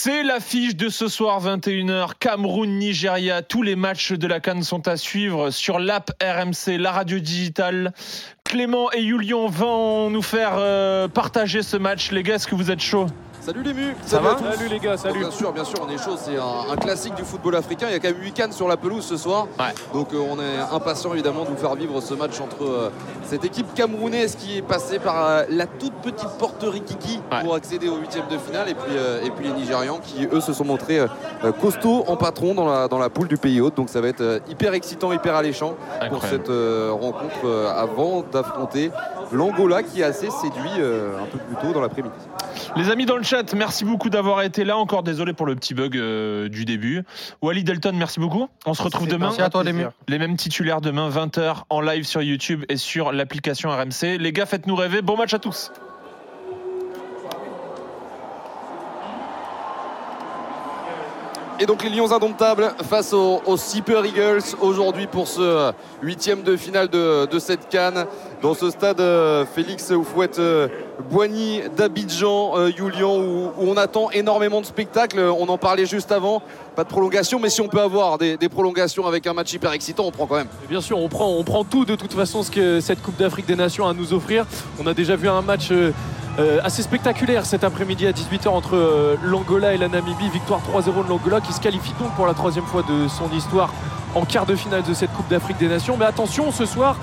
C'est l'affiche de ce soir 21h. Cameroun-Nigeria. Tous les matchs de la Cannes sont à suivre sur l'app RMC, la radio digitale. Clément et Julian vont nous faire euh, partager ce match. Les gars, est-ce que vous êtes chauds? Salut les mus Ça va Salut les gars, salut Bien sûr, bien sûr, on est chaud. C'est un, un classique du football africain. Il y a quand même 8 cannes sur la pelouse ce soir. Ouais. Donc euh, on est impatient évidemment de vous faire vivre ce match entre euh, cette équipe camerounaise qui est passée par euh, la toute petite porte Rikiki Ouais. pour accéder au huitième de finale et puis, euh, et puis les Nigérians qui eux se sont montrés costauds en patron dans la, dans la poule du pays hôte. Donc ça va être euh, hyper excitant, hyper alléchant pour cette euh, rencontre euh, avant d'affronter l'Angola qui est assez séduit euh, un peu plus tôt dans l'après-midi. Les amis dans le chat, merci beaucoup d'avoir été là. Encore désolé pour le petit bug euh, du début. Wally Delton, merci beaucoup. On se retrouve demain. Merci à toi, les. Les mêmes titulaires demain, 20h en live sur YouTube et sur l'application RMC. Les gars, faites-nous rêver. Bon match à tous. Et donc les Lions indomptables face aux, Super Eagles aujourd'hui pour ce huitième de finale de, cette canne dans ce stade euh, Félix Oufouette euh, Boigny d'Abidjan, euh, Julian, où, on attend énormément de spectacles. On en parlait juste avant, pas de prolongation, mais si on peut avoir des, prolongations avec un match hyper excitant, on prend quand même. Bien sûr, on prend, on prend tout de toute façon ce que cette Coupe d'Afrique des Nations a à nous offrir. On a déjà vu un match euh, assez spectaculaire cet après-midi à 18h entre euh, l'Angola et la Namibie. Victoire 3-0 de l'Angola qui se qualifie donc pour la troisième fois de son histoire en quart de finale de cette Coupe d'Afrique des Nations. Mais attention, ce soir,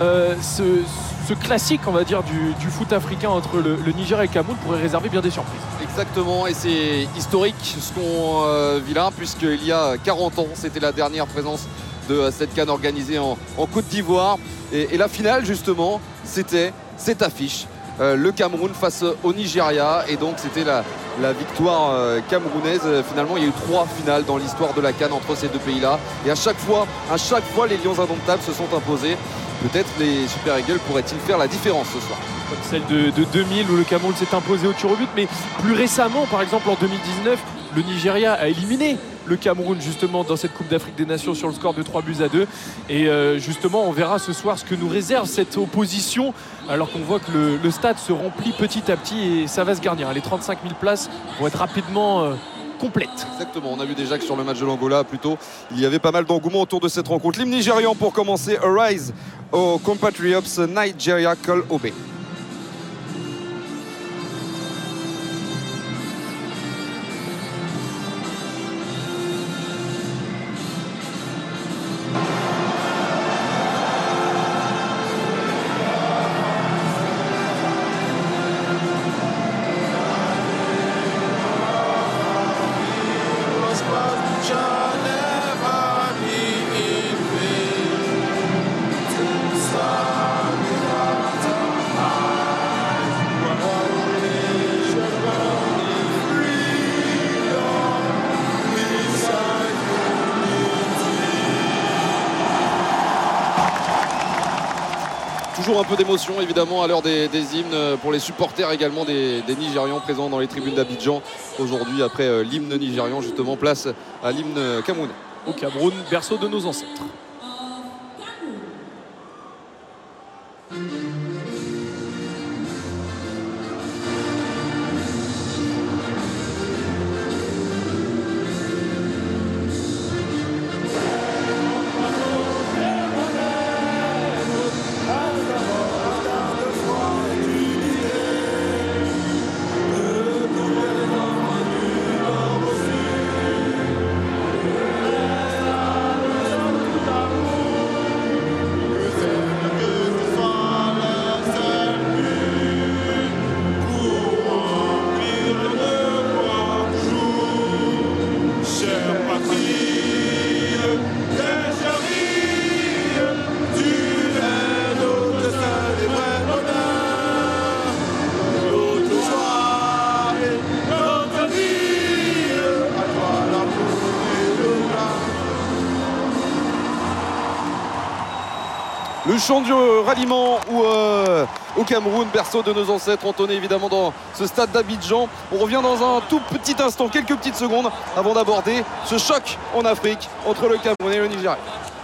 euh, ce, classique, on va dire, du, foot africain entre le, Niger et le Cameroun pourrait réserver bien des surprises. Exactement, et c'est historique ce qu'on vit là, puisqu'il y a 40 ans, c'était la dernière présence de cette canne organisée en, Côte d'Ivoire. Et la finale, justement, c'était cette affiche. Euh, le Cameroun face au Nigeria et donc c'était la, victoire euh, camerounaise. Euh, Finalement, il y a eu trois finales dans l'histoire de la Cannes entre ces deux pays-là et à chaque fois, à chaque fois, les Lions indomptables se sont imposés. Peut-être les Super Eagles pourraient-ils faire la différence ce soir. comme celle de, de 2000 où le Cameroun s'est imposé au tir au but. Mais plus récemment, par exemple en 2019, le Nigeria a éliminé le Cameroun justement dans cette Coupe d'Afrique des Nations sur le score de 3 buts à 2. Et euh, justement, on verra ce soir ce que nous réserve cette opposition alors qu'on voit que le, stade se remplit petit à petit et ça va se garnir. Les 35 000 places vont être rapidement euh, complètes. Exactement, on a vu déjà que sur le match de l'Angola, plutôt, il y avait pas mal d'engouement autour de cette rencontre. L'hymne nigérian pour commencer, Arise aux compatriots Nigeria Call Obey. Un peu d'émotion évidemment à l'heure des, hymnes pour les supporters également des, des Nigérians présents dans les tribunes d'Abidjan aujourd'hui après euh, l'hymne nigérian justement place à l'hymne camerounais. Au Cameroun, berceau de nos ancêtres. Le chant du ralliement où, euh, au Cameroun, berceau de nos ancêtres, entonné évidemment dans ce stade d'Abidjan. On revient dans un tout petit instant, quelques petites secondes, avant d'aborder ce choc en Afrique entre le Cameroun et le Nigeria.